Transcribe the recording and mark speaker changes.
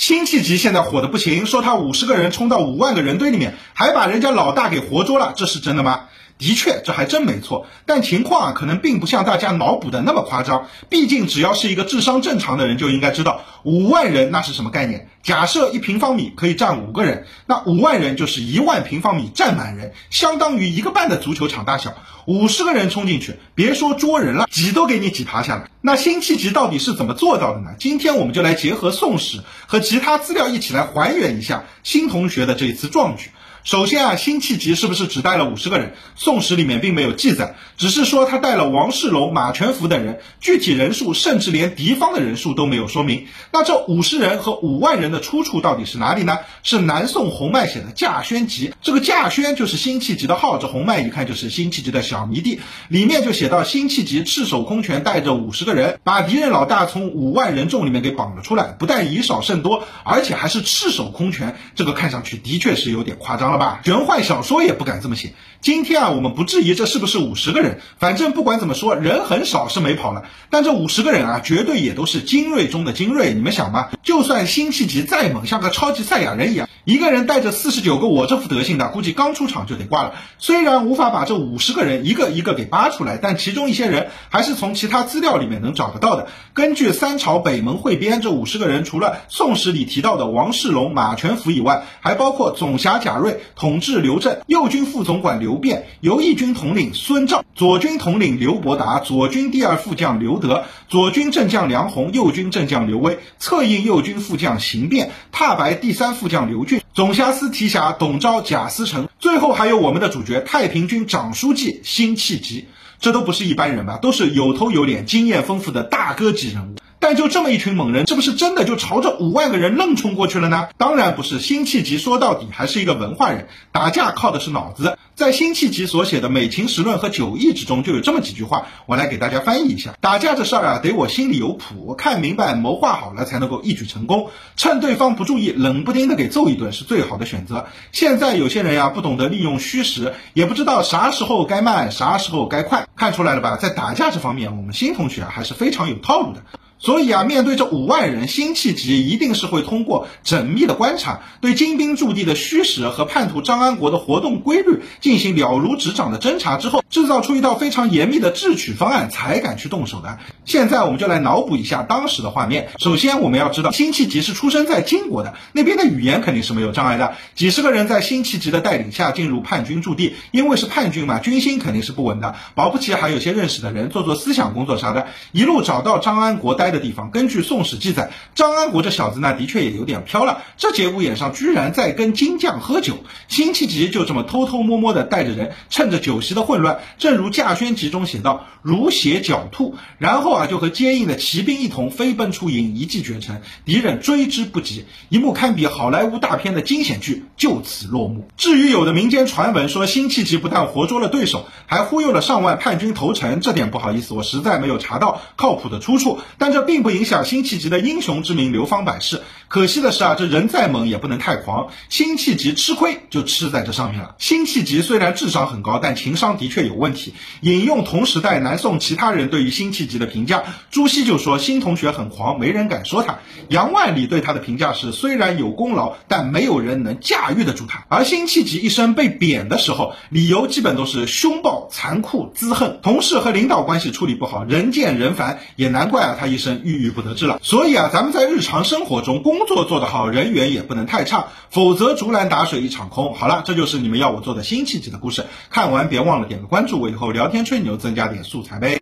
Speaker 1: 辛弃疾现在火的不行，说他五十个人冲到五万个人堆里面，还把人家老大给活捉了，这是真的吗？的确，这还真没错，但情况啊，可能并不像大家脑补的那么夸张。毕竟，只要是一个智商正常的人，就应该知道五万人那是什么概念。假设一平方米可以站五个人，那五万人就是一万平方米站满人，相当于一个半的足球场大小。五十个人冲进去，别说捉人了，挤都给你挤趴下了。那辛弃疾到底是怎么做到的呢？今天我们就来结合《宋史》和其他资料一起来还原一下辛同学的这一次壮举。首先啊，辛弃疾是不是只带了五十个人？《宋史》里面并没有记载，只是说他带了王世龙、马全福等人，具体人数甚至连敌方的人数都没有说明。那这五十人和五万人的出处到底是哪里呢？是南宋洪迈写的《稼轩集》，这个稼轩就是辛弃疾的号，这洪迈一看就是辛弃疾的小迷弟，里面就写到辛弃疾赤手空拳带着五十个人，把敌人老大从五万人众里面给绑了出来，不但以少胜多，而且还是赤手空拳，这个看上去的确是有点夸张。了吧？玄幻小说也不敢这么写。今天啊，我们不质疑这是不是五十个人，反正不管怎么说，人很少是没跑了。但这五十个人啊，绝对也都是精锐中的精锐。你们想嘛，就算辛弃疾再猛，像个超级赛亚人一样，一个人带着四十九个我这副德行的，估计刚出场就得挂了。虽然无法把这五十个人一个一个给扒出来，但其中一些人还是从其他资料里面能找得到的。根据三朝北门汇编，这五十个人除了宋史里提到的王世龙、马全福以外，还包括总辖贾瑞。统治刘镇，右军副总管刘辩，游义军统领孙兆，左军统领刘伯达，左军第二副将刘德，左军正将梁鸿，右军正将刘威，策应右军副将邢辩，踏白第三副将刘俊，总辖司提辖董昭、贾思成，最后还有我们的主角太平军长书记辛弃疾，这都不是一般人吧？都是有头有脸、经验丰富的大哥级人物。但就这么一群猛人，这不是真的就朝着五万个人愣冲过去了呢？当然不是，辛弃疾说到底还是一个文化人，打架靠的是脑子。在辛弃疾所写的《美琴时论》和《九义》之中，就有这么几句话，我来给大家翻译一下：打架这事儿啊，得我心里有谱，看明白，谋划好了才能够一举成功。趁对方不注意，冷不丁的给揍一顿是最好的选择。现在有些人呀，不懂得利用虚实，也不知道啥时候该慢，啥时候该快，看出来了吧？在打架这方面，我们新同学啊还是非常有套路的。所以啊，面对这五万人，辛弃疾一定是会通过缜密的观察，对金兵驻地的虚实和叛徒张安国的活动规律进行了如指掌的侦查之后，制造出一套非常严密的智取方案，才敢去动手的。现在我们就来脑补一下当时的画面。首先，我们要知道辛弃疾是出生在金国的，那边的语言肯定是没有障碍的。几十个人在辛弃疾的带领下进入叛军驻地，因为是叛军嘛，军心肯定是不稳的，保不齐还有些认识的人做做思想工作啥的。一路找到张安国待。的地方，根据《宋史》记载，张安国这小子呢，的确也有点飘了。这节骨眼上，居然在跟金将喝酒。辛弃疾就这么偷偷摸摸的带着人，趁着酒席的混乱，正如《稼轩集》中写道：“如血狡兔。”然后啊，就和接应的骑兵一同飞奔出营，一骑绝尘，敌人追之不及。一幕堪比好莱坞大片的惊险剧就此落幕。至于有的民间传闻说辛弃疾不但活捉了对手，还忽悠了上万叛军投诚，这点不好意思，我实在没有查到靠谱的出处。但这。并不影响辛弃疾的英雄之名流芳百世。可惜的是啊，这人再猛也不能太狂。辛弃疾吃亏就吃在这上面了。辛弃疾虽然智商很高，但情商的确有问题。引用同时代南宋其他人对于辛弃疾的评价，朱熹就说辛同学很狂，没人敢说他。杨万里对他的评价是，虽然有功劳，但没有人能驾驭得住他。而辛弃疾一生被贬的时候，理由基本都是凶暴、残酷、滋恨，同事和领导关系处理不好，人见人烦，也难怪啊他一生郁郁不得志了，所以啊，咱们在日常生活中工作做得好，人缘也不能太差，否则竹篮打水一场空。好了，这就是你们要我做的辛弃疾的故事。看完别忘了点个关注，我以后聊天吹牛增加点素材呗。